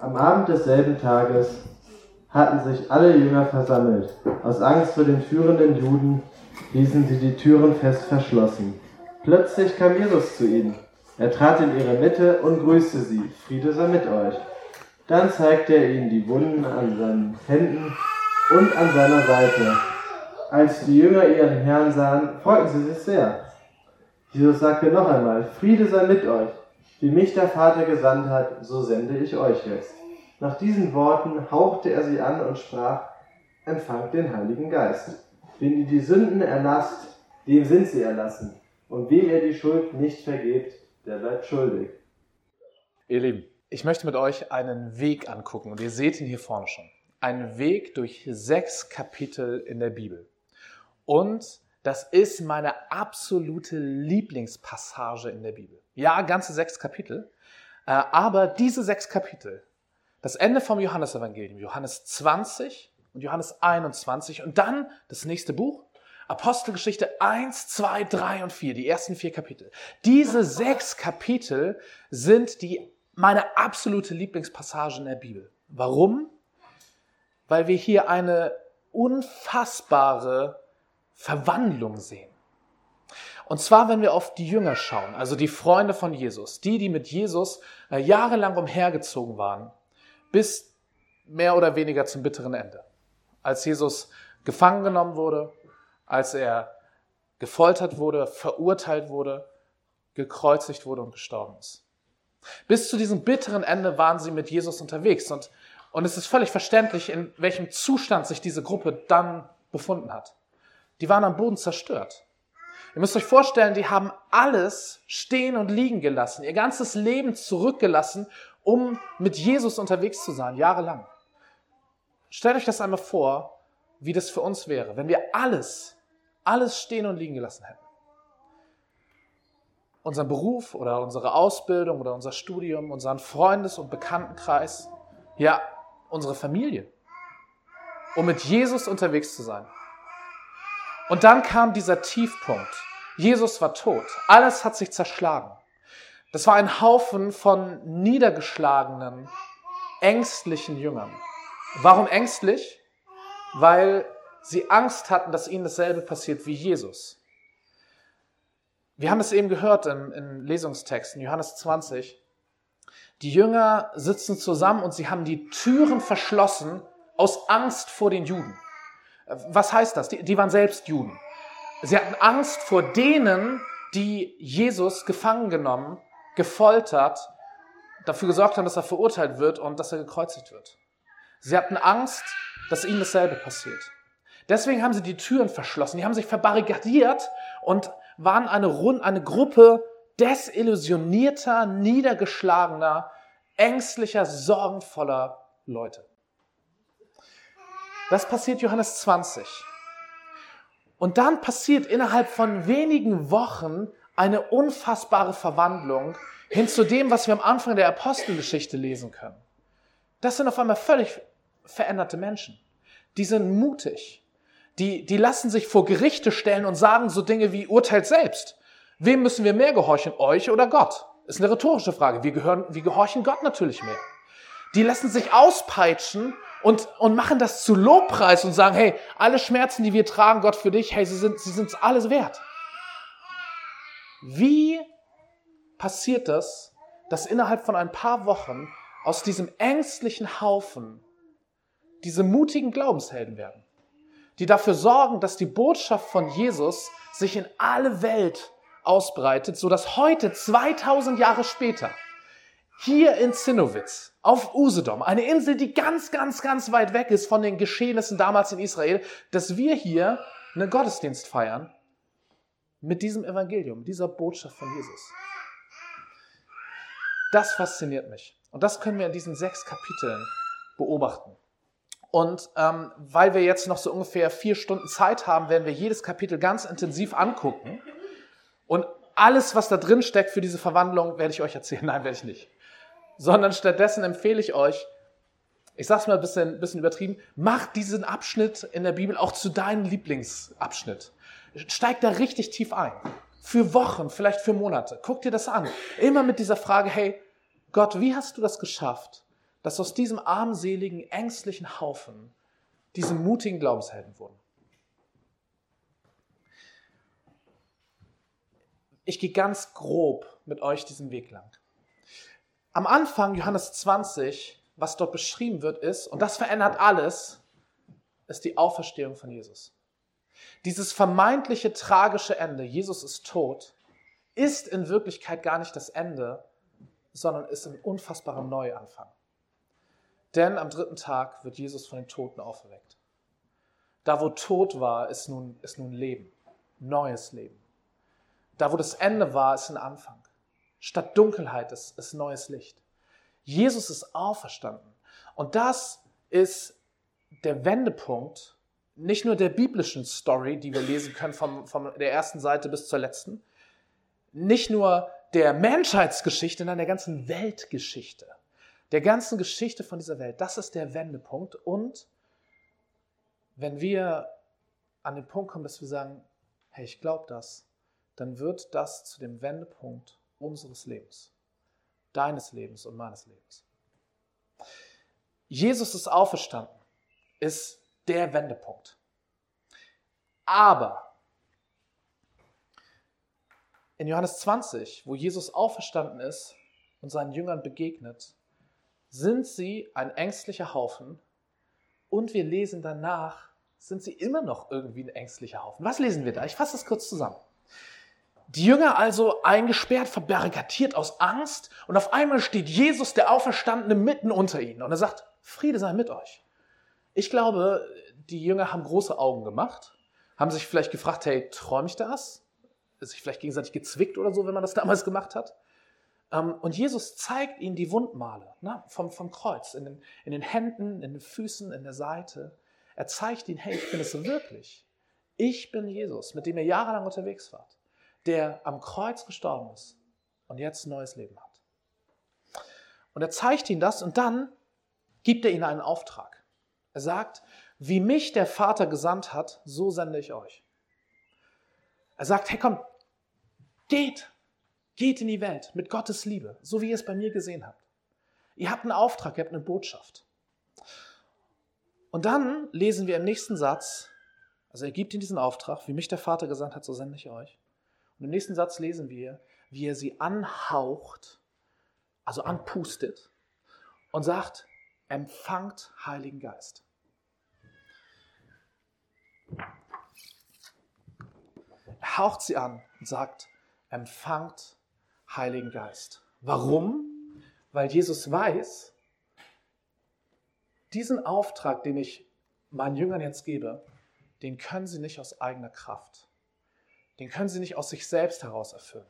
Am Abend desselben Tages hatten sich alle Jünger versammelt. Aus Angst vor den führenden Juden ließen sie die Türen fest verschlossen. Plötzlich kam Jesus zu ihnen. Er trat in ihre Mitte und grüßte sie. Friede sei mit euch. Dann zeigte er ihnen die Wunden an seinen Händen und an seiner Seite. Als die Jünger ihren Herrn sahen, freuten sie sich sehr. Jesus sagte noch einmal, Friede sei mit euch. Wie mich der Vater gesandt hat, so sende ich euch jetzt. Nach diesen Worten hauchte er sie an und sprach, empfangt den Heiligen Geist. Wenn ihr die Sünden erlasst, dem sind sie erlassen. Und wem ihr die Schuld nicht vergebt, der bleibt schuldig. Ihr Lieben, ich möchte mit euch einen Weg angucken und ihr seht ihn hier vorne schon. Ein Weg durch sechs Kapitel in der Bibel. Und das ist meine absolute Lieblingspassage in der Bibel. Ja, ganze sechs Kapitel. Äh, aber diese sechs Kapitel das Ende vom Johannesevangelium, Johannes 20 und Johannes 21 und dann das nächste Buch, Apostelgeschichte 1, 2, 3 und 4, die ersten vier Kapitel. Diese sechs Kapitel sind die, meine absolute Lieblingspassage in der Bibel. Warum? Weil wir hier eine unfassbare Verwandlung sehen. Und zwar, wenn wir auf die Jünger schauen, also die Freunde von Jesus, die, die mit Jesus äh, jahrelang umhergezogen waren, bis mehr oder weniger zum bitteren Ende. Als Jesus gefangen genommen wurde, als er gefoltert wurde, verurteilt wurde, gekreuzigt wurde und gestorben ist. Bis zu diesem bitteren Ende waren sie mit Jesus unterwegs und, und es ist völlig verständlich, in welchem Zustand sich diese Gruppe dann befunden hat. Die waren am Boden zerstört. Ihr müsst euch vorstellen, die haben alles stehen und liegen gelassen, ihr ganzes Leben zurückgelassen, um mit Jesus unterwegs zu sein, jahrelang. Stellt euch das einmal vor, wie das für uns wäre, wenn wir alles, alles stehen und liegen gelassen hätten. Unseren Beruf oder unsere Ausbildung oder unser Studium, unseren Freundes- und Bekanntenkreis, ja, unsere Familie, um mit Jesus unterwegs zu sein. Und dann kam dieser Tiefpunkt. Jesus war tot. Alles hat sich zerschlagen. Das war ein Haufen von niedergeschlagenen, ängstlichen Jüngern. Warum ängstlich? Weil sie Angst hatten, dass ihnen dasselbe passiert wie Jesus. Wir haben es eben gehört im, im Lesungstext in Johannes 20. Die Jünger sitzen zusammen und sie haben die Türen verschlossen aus Angst vor den Juden. Was heißt das? Die, die waren selbst Juden. Sie hatten Angst vor denen, die Jesus gefangen genommen gefoltert, dafür gesorgt haben, dass er verurteilt wird und dass er gekreuzigt wird. Sie hatten Angst, dass ihnen dasselbe passiert. Deswegen haben sie die Türen verschlossen, die haben sich verbarrikadiert und waren eine, Rund eine Gruppe desillusionierter, niedergeschlagener, ängstlicher, sorgenvoller Leute. Das passiert Johannes 20. Und dann passiert innerhalb von wenigen Wochen eine unfassbare Verwandlung hin zu dem, was wir am Anfang der Apostelgeschichte lesen können. Das sind auf einmal völlig veränderte Menschen. Die sind mutig. Die, die lassen sich vor Gerichte stellen und sagen so Dinge wie urteilt selbst. Wem müssen wir mehr gehorchen, euch oder Gott? Ist eine rhetorische Frage. Wir, gehören, wir gehorchen Gott natürlich mehr. Die lassen sich auspeitschen und, und machen das zu Lobpreis und sagen, hey, alle Schmerzen, die wir tragen, Gott für dich, hey, sie sind sie sind's alles wert. Wie passiert das, dass innerhalb von ein paar Wochen aus diesem ängstlichen Haufen diese mutigen Glaubenshelden werden, die dafür sorgen, dass die Botschaft von Jesus sich in alle Welt ausbreitet, so dass heute 2000 Jahre später hier in Zinnowitz auf Usedom, eine Insel, die ganz, ganz, ganz weit weg ist von den Geschehnissen damals in Israel, dass wir hier einen Gottesdienst feiern mit diesem Evangelium, dieser Botschaft von Jesus. Das fasziniert mich. Und das können wir in diesen sechs Kapiteln beobachten. Und ähm, weil wir jetzt noch so ungefähr vier Stunden Zeit haben, werden wir jedes Kapitel ganz intensiv angucken. Und alles, was da drin steckt für diese Verwandlung, werde ich euch erzählen. Nein, werde ich nicht. Sondern stattdessen empfehle ich euch, ich sage es mal ein bisschen, bisschen übertrieben, macht diesen Abschnitt in der Bibel auch zu deinem Lieblingsabschnitt. Steig da richtig tief ein. Für Wochen, vielleicht für Monate. Guck dir das an. Immer mit dieser Frage, hey, Gott, wie hast du das geschafft, dass aus diesem armseligen, ängstlichen Haufen diese mutigen Glaubenshelden wurden. Ich gehe ganz grob mit euch diesen Weg lang. Am Anfang, Johannes 20, was dort beschrieben wird, ist, und das verändert alles, ist die Auferstehung von Jesus. Dieses vermeintliche tragische Ende, Jesus ist tot, ist in Wirklichkeit gar nicht das Ende, sondern ist ein unfassbarer Neuanfang. Denn am dritten Tag wird Jesus von den Toten auferweckt. Da, wo Tod war, ist nun, ist nun Leben, neues Leben. Da, wo das Ende war, ist ein Anfang. Statt Dunkelheit ist, ist neues Licht. Jesus ist auferstanden. Und das ist der Wendepunkt nicht nur der biblischen Story, die wir lesen können vom, von der ersten Seite bis zur letzten, nicht nur der Menschheitsgeschichte, sondern der ganzen Weltgeschichte, der ganzen Geschichte von dieser Welt. Das ist der Wendepunkt. Und wenn wir an den Punkt kommen, dass wir sagen, hey, ich glaube das, dann wird das zu dem Wendepunkt unseres Lebens, deines Lebens und meines Lebens. Jesus ist auferstanden, ist der Wendepunkt. Aber in Johannes 20, wo Jesus auferstanden ist und seinen Jüngern begegnet, sind sie ein ängstlicher Haufen und wir lesen danach, sind sie immer noch irgendwie ein ängstlicher Haufen. Was lesen wir da? Ich fasse das kurz zusammen. Die Jünger also eingesperrt, verbarrikadiert aus Angst und auf einmal steht Jesus, der Auferstandene, mitten unter ihnen und er sagt, Friede sei mit euch. Ich glaube, die Jünger haben große Augen gemacht, haben sich vielleicht gefragt, hey, träume ich das? Ist sich vielleicht gegenseitig gezwickt oder so, wenn man das damals gemacht hat? Ähm, und Jesus zeigt ihnen die Wundmale ne, vom, vom Kreuz, in den, in den Händen, in den Füßen, in der Seite. Er zeigt ihnen, hey, ich bin es wirklich. Ich bin Jesus, mit dem ihr jahrelang unterwegs wart, der am Kreuz gestorben ist und jetzt ein neues Leben hat. Und er zeigt ihnen das und dann gibt er ihnen einen Auftrag. Er sagt, wie mich der Vater gesandt hat, so sende ich euch. Er sagt, hey komm, geht, geht in die Welt mit Gottes Liebe, so wie ihr es bei mir gesehen habt. Ihr habt einen Auftrag, ihr habt eine Botschaft. Und dann lesen wir im nächsten Satz, also er gibt ihnen diesen Auftrag, wie mich der Vater gesandt hat, so sende ich euch. Und im nächsten Satz lesen wir, wie er sie anhaucht, also anpustet und sagt, empfangt Heiligen Geist. Er haucht sie an und sagt, empfangt Heiligen Geist. Warum? Weil Jesus weiß, diesen Auftrag, den ich meinen Jüngern jetzt gebe, den können sie nicht aus eigener Kraft. Den können sie nicht aus sich selbst heraus erfüllen.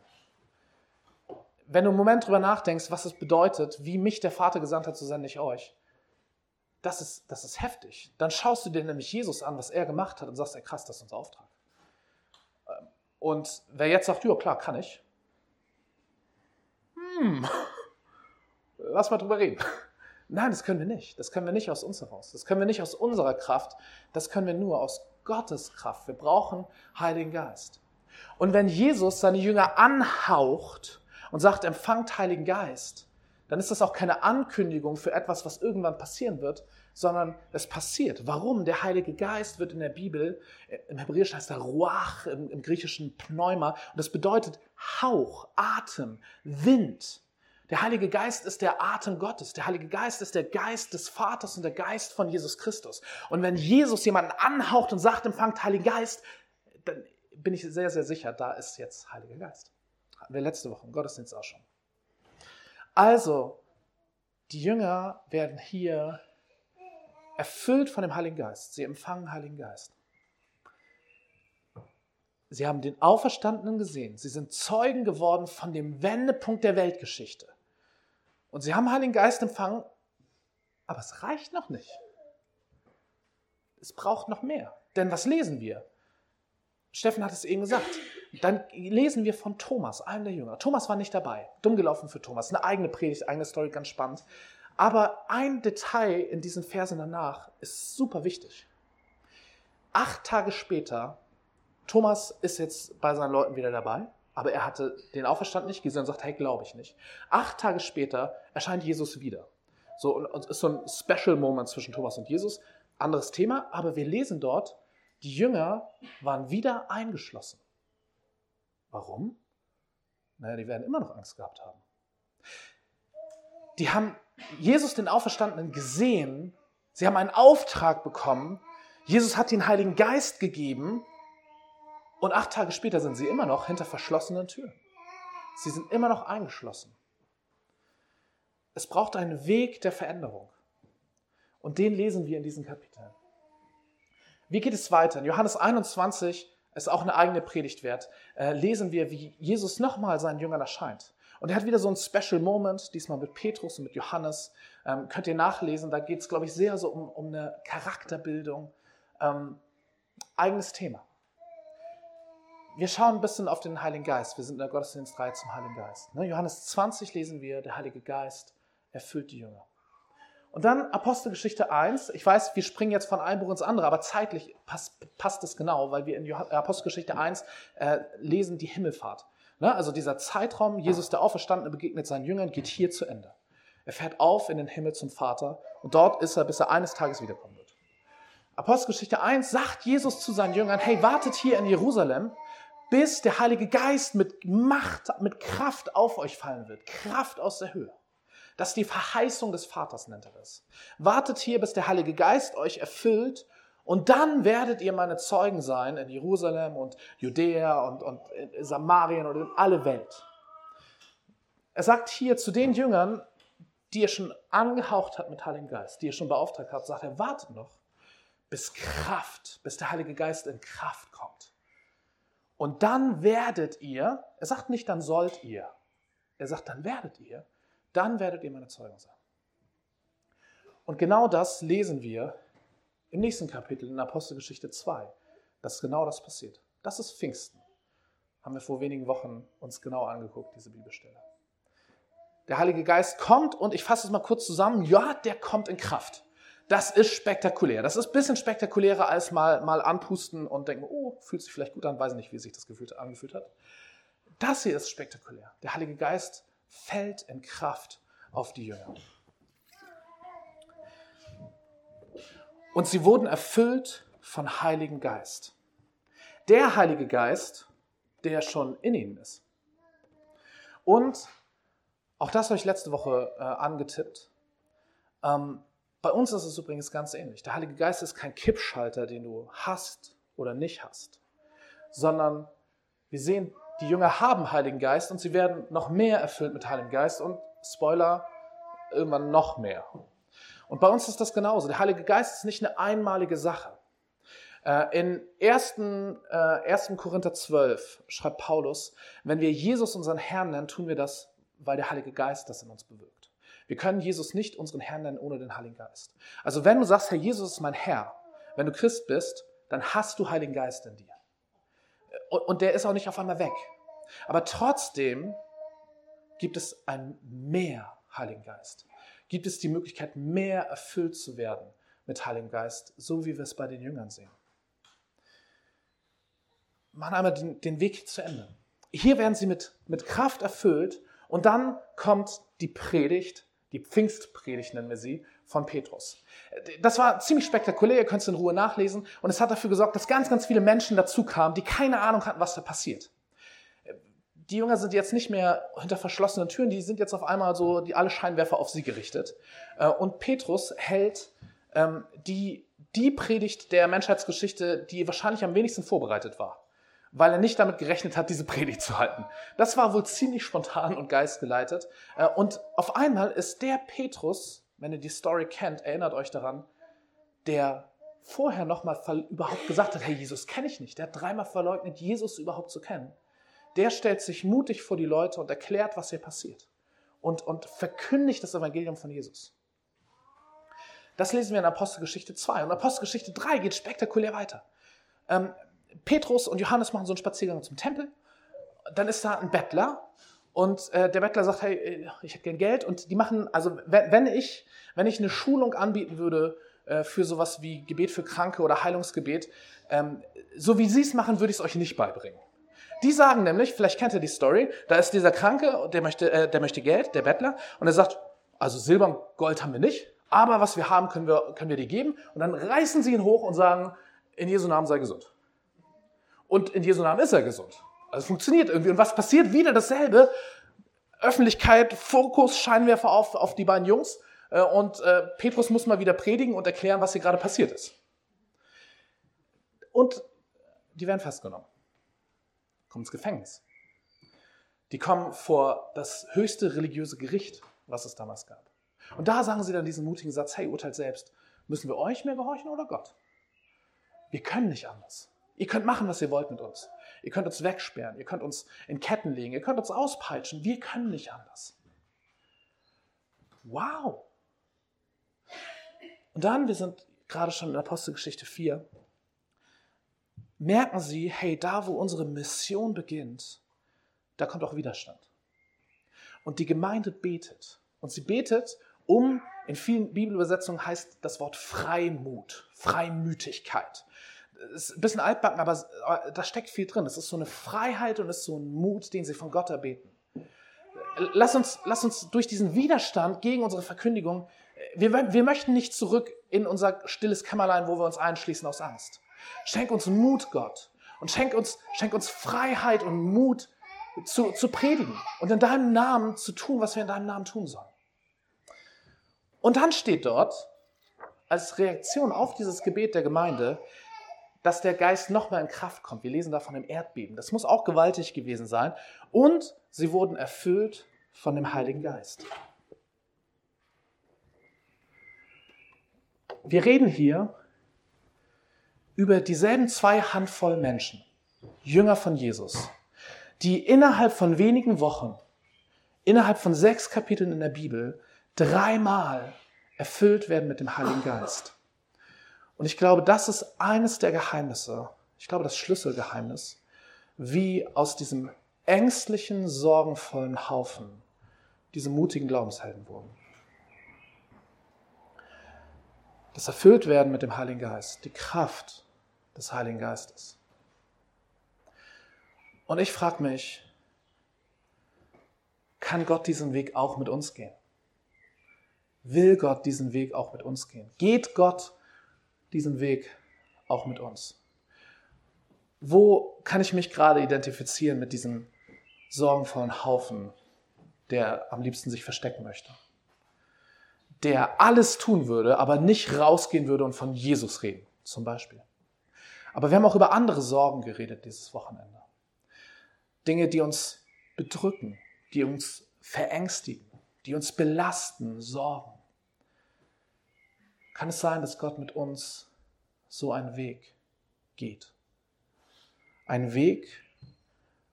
Wenn du einen Moment drüber nachdenkst, was es bedeutet, wie mich der Vater gesandt hat, so sende ich euch, das ist, das ist heftig. Dann schaust du dir nämlich Jesus an, was er gemacht hat und sagst, ey krass, das ist unser Auftrag. Ähm, und wer jetzt sagt, ja klar, kann ich, hm, lass mal drüber reden. Nein, das können wir nicht. Das können wir nicht aus uns heraus. Das können wir nicht aus unserer Kraft. Das können wir nur aus Gottes Kraft. Wir brauchen Heiligen Geist. Und wenn Jesus seine Jünger anhaucht und sagt, empfangt Heiligen Geist, dann ist das auch keine Ankündigung für etwas, was irgendwann passieren wird, sondern es passiert. Warum? Der Heilige Geist wird in der Bibel, äh, im Hebräischen heißt er Ruach, im, im Griechischen Pneuma, und das bedeutet Hauch, Atem, Wind. Der Heilige Geist ist der Atem Gottes. Der Heilige Geist ist der Geist des Vaters und der Geist von Jesus Christus. Und wenn Jesus jemanden anhaucht und sagt, empfangt Heiligen Geist, dann bin ich sehr, sehr sicher, da ist jetzt Heiliger Geist. Hatten wir letzte Woche im Gottesdienst auch schon. Also, die Jünger werden hier erfüllt von dem Heiligen Geist. Sie empfangen Heiligen Geist. Sie haben den Auferstandenen gesehen. Sie sind Zeugen geworden von dem Wendepunkt der Weltgeschichte. Und sie haben Heiligen Geist empfangen, aber es reicht noch nicht. Es braucht noch mehr. Denn was lesen wir? Steffen hat es eben gesagt. Dann lesen wir von Thomas, einem der Jünger. Thomas war nicht dabei. Dumm gelaufen für Thomas. Eine eigene Predigt, eigene Story, ganz spannend. Aber ein Detail in diesen Versen danach ist super wichtig. Acht Tage später, Thomas ist jetzt bei seinen Leuten wieder dabei, aber er hatte den Auferstand nicht gesehen und sagt, hey, glaube ich nicht. Acht Tage später erscheint Jesus wieder. So, und ist so ein Special Moment zwischen Thomas und Jesus. Anderes Thema, aber wir lesen dort, die Jünger waren wieder eingeschlossen. Warum? Naja, die werden immer noch Angst gehabt haben. Die haben Jesus, den Auferstandenen, gesehen. Sie haben einen Auftrag bekommen. Jesus hat den Heiligen Geist gegeben. Und acht Tage später sind sie immer noch hinter verschlossenen Türen. Sie sind immer noch eingeschlossen. Es braucht einen Weg der Veränderung. Und den lesen wir in diesen Kapiteln. Wie geht es weiter? In Johannes 21 ist auch eine eigene Predigt wert. Äh, lesen wir, wie Jesus nochmal seinen Jüngern erscheint. Und er hat wieder so einen Special Moment, diesmal mit Petrus und mit Johannes. Ähm, könnt ihr nachlesen, da geht es, glaube ich, sehr so um, um eine Charakterbildung. Ähm, eigenes Thema. Wir schauen ein bisschen auf den Heiligen Geist. Wir sind in der Gottesdienstreihe zum Heiligen Geist. Ne? Johannes 20 lesen wir, der Heilige Geist erfüllt die Jünger. Und dann Apostelgeschichte 1. Ich weiß, wir springen jetzt von einem Buch ins andere, aber zeitlich passt, passt es genau, weil wir in Apostelgeschichte 1 äh, lesen die Himmelfahrt. Ne? Also dieser Zeitraum, Jesus der Auferstandene begegnet seinen Jüngern, geht hier zu Ende. Er fährt auf in den Himmel zum Vater und dort ist er, bis er eines Tages wiederkommen wird. Apostelgeschichte 1 sagt Jesus zu seinen Jüngern, hey, wartet hier in Jerusalem, bis der Heilige Geist mit Macht, mit Kraft auf euch fallen wird. Kraft aus der Höhe. Das ist die Verheißung des Vaters, nennt er das. Wartet hier, bis der Heilige Geist euch erfüllt und dann werdet ihr meine Zeugen sein in Jerusalem und Judäa und, und Samarien und in alle Welt. Er sagt hier zu den Jüngern, die er schon angehaucht hat mit Heiligen Geist, die er schon beauftragt hat, sagt er, wartet noch, bis Kraft, bis der Heilige Geist in Kraft kommt. Und dann werdet ihr, er sagt nicht, dann sollt ihr, er sagt, dann werdet ihr dann werdet ihr meine Zeugen sein. Und genau das lesen wir im nächsten Kapitel in Apostelgeschichte 2, dass genau das passiert. Das ist Pfingsten. Haben wir vor wenigen Wochen uns genau angeguckt, diese Bibelstelle. Der Heilige Geist kommt und ich fasse es mal kurz zusammen. Ja, der kommt in Kraft. Das ist spektakulär. Das ist ein bisschen spektakulärer als mal, mal anpusten und denken, oh, fühlt sich vielleicht gut an, weiß nicht, wie sich das gefühlt, angefühlt hat. Das hier ist spektakulär. Der Heilige Geist fällt in Kraft auf die Jünger. Und sie wurden erfüllt von Heiligen Geist. Der Heilige Geist, der schon in ihnen ist. Und auch das habe ich letzte Woche äh, angetippt. Ähm, bei uns ist es übrigens ganz ähnlich. Der Heilige Geist ist kein Kippschalter, den du hast oder nicht hast, sondern wir sehen die Jünger haben Heiligen Geist und sie werden noch mehr erfüllt mit Heiligem Geist und Spoiler, irgendwann noch mehr. Und bei uns ist das genauso. Der Heilige Geist ist nicht eine einmalige Sache. Äh, in 1. 1. Äh, Korinther 12 schreibt Paulus, wenn wir Jesus unseren Herrn nennen, tun wir das, weil der Heilige Geist das in uns bewirkt. Wir können Jesus nicht unseren Herrn nennen ohne den Heiligen Geist. Also wenn du sagst, Herr Jesus ist mein Herr, wenn du Christ bist, dann hast du Heiligen Geist in dir und der ist auch nicht auf einmal weg. Aber trotzdem gibt es ein mehr Heiligen Geist. Gibt es die Möglichkeit, mehr erfüllt zu werden mit Heiligem Geist, so wie wir es bei den Jüngern sehen. Machen einmal den, den Weg zu Ende. Hier werden sie mit, mit Kraft erfüllt und dann kommt die Predigt, die Pfingstpredigt nennen wir sie, von Petrus. Das war ziemlich spektakulär, ihr könnt es in Ruhe nachlesen. Und es hat dafür gesorgt, dass ganz, ganz viele Menschen dazu kamen, die keine Ahnung hatten, was da passiert. Die Jünger sind jetzt nicht mehr hinter verschlossenen Türen, die sind jetzt auf einmal so, die alle Scheinwerfer auf sie gerichtet. Äh, und Petrus hält ähm, die, die Predigt der Menschheitsgeschichte, die wahrscheinlich am wenigsten vorbereitet war weil er nicht damit gerechnet hat, diese Predigt zu halten. Das war wohl ziemlich spontan und geistgeleitet. Äh, und auf einmal ist der Petrus wenn ihr die Story kennt, erinnert euch daran, der vorher nochmal überhaupt gesagt hat, hey, Jesus kenne ich nicht. Der hat dreimal verleugnet, Jesus überhaupt zu kennen. Der stellt sich mutig vor die Leute und erklärt, was hier passiert. Und, und verkündigt das Evangelium von Jesus. Das lesen wir in Apostelgeschichte 2. Und Apostelgeschichte 3 geht spektakulär weiter. Ähm, Petrus und Johannes machen so einen Spaziergang zum Tempel. Dann ist da ein Bettler und äh, der Bettler sagt, hey, äh, ich hätte gern Geld. Und die machen, also wenn, wenn, ich, wenn ich eine Schulung anbieten würde äh, für sowas wie Gebet für Kranke oder Heilungsgebet, ähm, so wie sie es machen, würde ich es euch nicht beibringen. Die sagen nämlich, vielleicht kennt ihr die Story, da ist dieser Kranke, der möchte, äh, der möchte Geld, der Bettler, und er sagt, Also Silber und Gold haben wir nicht, aber was wir haben, können wir, können wir dir geben. Und dann reißen sie ihn hoch und sagen, in Jesu Namen sei gesund. Und in Jesu Namen ist er gesund. Also es funktioniert irgendwie. Und was passiert? Wieder dasselbe. Öffentlichkeit, Fokus, Scheinwerfer auf, auf die beiden Jungs. Äh, und äh, Petrus muss mal wieder predigen und erklären, was hier gerade passiert ist. Und die werden festgenommen. Kommen ins Gefängnis. Die kommen vor das höchste religiöse Gericht, was es damals gab. Und da sagen sie dann diesen mutigen Satz, hey, urteilt selbst, müssen wir euch mehr gehorchen oder Gott? Wir können nicht anders. Ihr könnt machen, was ihr wollt mit uns. Ihr könnt uns wegsperren, ihr könnt uns in Ketten legen, ihr könnt uns auspeitschen. Wir können nicht anders. Wow. Und dann, wir sind gerade schon in Apostelgeschichte 4, merken sie, hey, da wo unsere Mission beginnt, da kommt auch Widerstand. Und die Gemeinde betet. Und sie betet um, in vielen Bibelübersetzungen heißt das Wort Freimut, Freimütigkeit. Ist ein bisschen altbacken, aber da steckt viel drin. Es ist so eine Freiheit und es ist so ein Mut, den sie von Gott erbeten. Lass uns, lass uns durch diesen Widerstand gegen unsere Verkündigung, wir, wir möchten nicht zurück in unser stilles Kämmerlein, wo wir uns einschließen aus Angst. Schenk uns Mut, Gott. Und schenk uns, schenk uns Freiheit und Mut zu, zu predigen und in deinem Namen zu tun, was wir in deinem Namen tun sollen. Und dann steht dort, als Reaktion auf dieses Gebet der Gemeinde, dass der Geist nochmal in Kraft kommt. Wir lesen davon im Erdbeben. Das muss auch gewaltig gewesen sein. Und sie wurden erfüllt von dem Heiligen Geist. Wir reden hier über dieselben zwei Handvoll Menschen, Jünger von Jesus, die innerhalb von wenigen Wochen, innerhalb von sechs Kapiteln in der Bibel, dreimal erfüllt werden mit dem Heiligen Geist. Und ich glaube, das ist eines der Geheimnisse, ich glaube, das Schlüsselgeheimnis, wie aus diesem ängstlichen, sorgenvollen Haufen diese mutigen Glaubenshelden wurden. Das Erfülltwerden mit dem Heiligen Geist, die Kraft des Heiligen Geistes. Und ich frage mich, kann Gott diesen Weg auch mit uns gehen? Will Gott diesen Weg auch mit uns gehen? Geht Gott diesen Weg auch mit uns? Wo kann ich mich gerade identifizieren mit diesem sorgenvollen Haufen, der am liebsten sich verstecken möchte? Der alles tun würde, aber nicht rausgehen würde und von Jesus reden, zum Beispiel. Aber wir haben auch über andere Sorgen geredet dieses Wochenende. Dinge, die uns bedrücken, die uns verängstigen, die uns belasten, Sorgen. Kann es sein, dass Gott mit uns so einen Weg geht? Ein Weg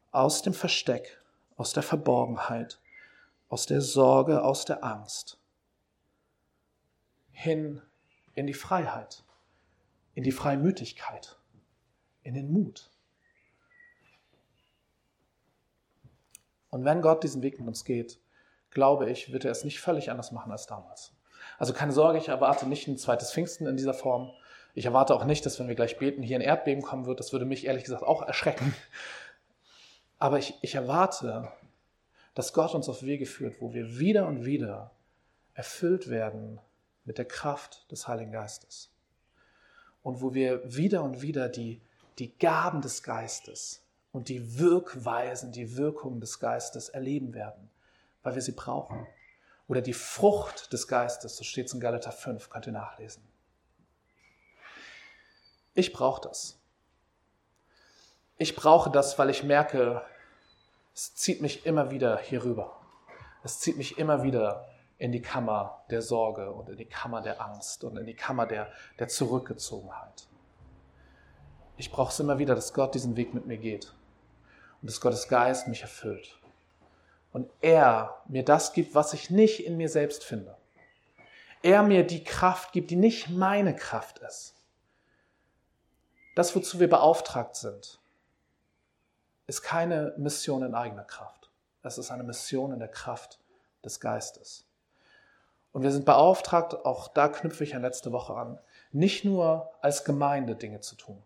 aus dem Versteck, aus der Verborgenheit, aus der Sorge, aus der Angst, hin in die Freiheit, in die Freimütigkeit in den Mut. Und wenn Gott diesen Weg mit uns geht, glaube ich, wird er es nicht völlig anders machen als damals. Also keine Sorge, ich erwarte nicht ein zweites Pfingsten in dieser Form. Ich erwarte auch nicht, dass wenn wir gleich beten, hier ein Erdbeben kommen wird. Das würde mich ehrlich gesagt auch erschrecken. Aber ich, ich erwarte, dass Gott uns auf Wege führt, wo wir wieder und wieder erfüllt werden mit der Kraft des Heiligen Geistes. Und wo wir wieder und wieder die die Gaben des Geistes und die Wirkweisen, die Wirkungen des Geistes erleben werden, weil wir sie brauchen. Oder die Frucht des Geistes, so steht es in Galater 5, könnt ihr nachlesen. Ich brauche das. Ich brauche das, weil ich merke, es zieht mich immer wieder hier rüber. Es zieht mich immer wieder in die Kammer der Sorge und in die Kammer der Angst und in die Kammer der, der Zurückgezogenheit. Ich brauche es immer wieder, dass Gott diesen Weg mit mir geht und dass Gottes Geist mich erfüllt. Und er mir das gibt, was ich nicht in mir selbst finde. Er mir die Kraft gibt, die nicht meine Kraft ist. Das, wozu wir beauftragt sind, ist keine Mission in eigener Kraft. Es ist eine Mission in der Kraft des Geistes. Und wir sind beauftragt, auch da knüpfe ich an letzte Woche an, nicht nur als Gemeinde Dinge zu tun,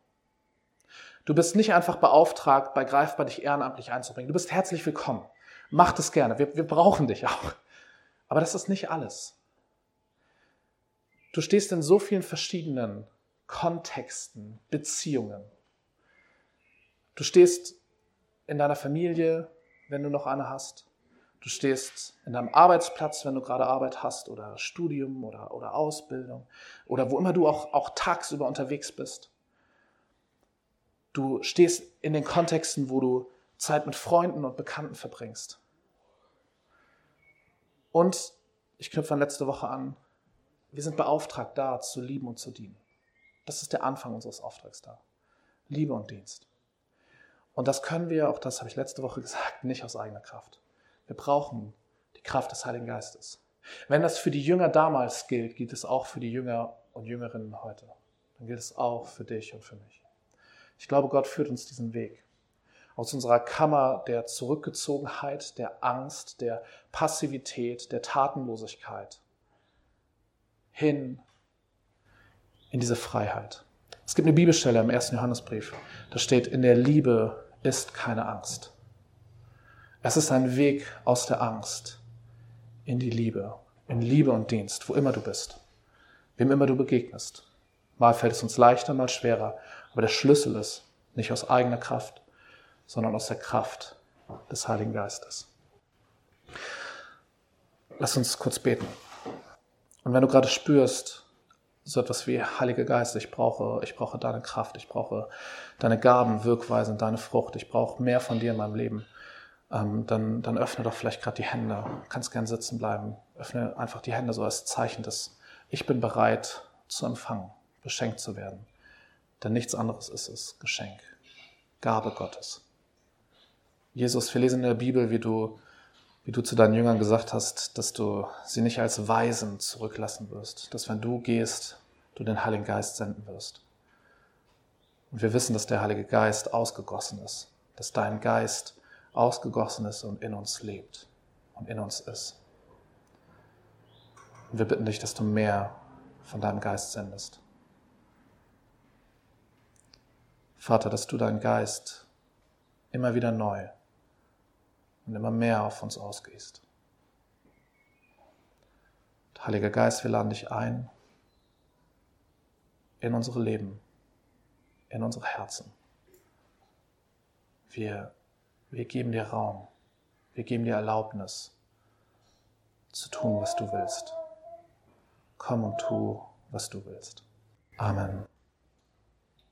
Du bist nicht einfach beauftragt, bei Greifbar dich ehrenamtlich einzubringen. Du bist herzlich willkommen. Mach das gerne. Wir, wir brauchen dich auch. Aber das ist nicht alles. Du stehst in so vielen verschiedenen Kontexten, Beziehungen. Du stehst in deiner Familie, wenn du noch eine hast. Du stehst in deinem Arbeitsplatz, wenn du gerade Arbeit hast oder Studium oder, oder Ausbildung oder wo immer du auch, auch tagsüber unterwegs bist. Du stehst in den Kontexten, wo du Zeit mit Freunden und Bekannten verbringst. Und ich knüpfe an letzte Woche an, wir sind beauftragt da, zu lieben und zu dienen. Das ist der Anfang unseres Auftrags da. Liebe und Dienst. Und das können wir, auch das habe ich letzte Woche gesagt, nicht aus eigener Kraft. Wir brauchen die Kraft des Heiligen Geistes. Wenn das für die Jünger damals gilt, gilt es auch für die Jünger und Jüngerinnen heute. Dann gilt es auch für dich und für mich. Ich glaube, Gott führt uns diesen Weg. Aus unserer Kammer der Zurückgezogenheit, der Angst, der Passivität, der Tatenlosigkeit hin in diese Freiheit. Es gibt eine Bibelstelle im ersten Johannesbrief. Da steht, in der Liebe ist keine Angst. Es ist ein Weg aus der Angst in die Liebe, in Liebe und Dienst, wo immer du bist, wem immer du begegnest. Mal fällt es uns leichter, mal schwerer, aber der Schlüssel ist nicht aus eigener Kraft, sondern aus der Kraft des Heiligen Geistes. Lass uns kurz beten. Und wenn du gerade spürst, so etwas wie Heiliger Geist, ich brauche, ich brauche deine Kraft, ich brauche deine Gaben, Wirkweisen, deine Frucht, ich brauche mehr von dir in meinem Leben, ähm, dann, dann öffne doch vielleicht gerade die Hände. Kannst gern sitzen bleiben. Öffne einfach die Hände so als Zeichen des, ich bin bereit zu empfangen, beschenkt zu werden. Denn nichts anderes ist es, Geschenk, Gabe Gottes. Jesus, wir lesen in der Bibel, wie du wie du zu deinen Jüngern gesagt hast, dass du sie nicht als Weisen zurücklassen wirst, dass wenn du gehst, du den Heiligen Geist senden wirst. Und wir wissen, dass der Heilige Geist ausgegossen ist, dass dein Geist ausgegossen ist und in uns lebt und in uns ist. Und wir bitten dich, dass du mehr von deinem Geist sendest. Vater, dass du deinen Geist immer wieder neu und immer mehr auf uns ausgehst. Heiliger Geist, wir laden dich ein in unsere Leben, in unsere Herzen. Wir, wir geben dir Raum, wir geben dir Erlaubnis zu tun, was du willst. Komm und tu, was du willst. Amen.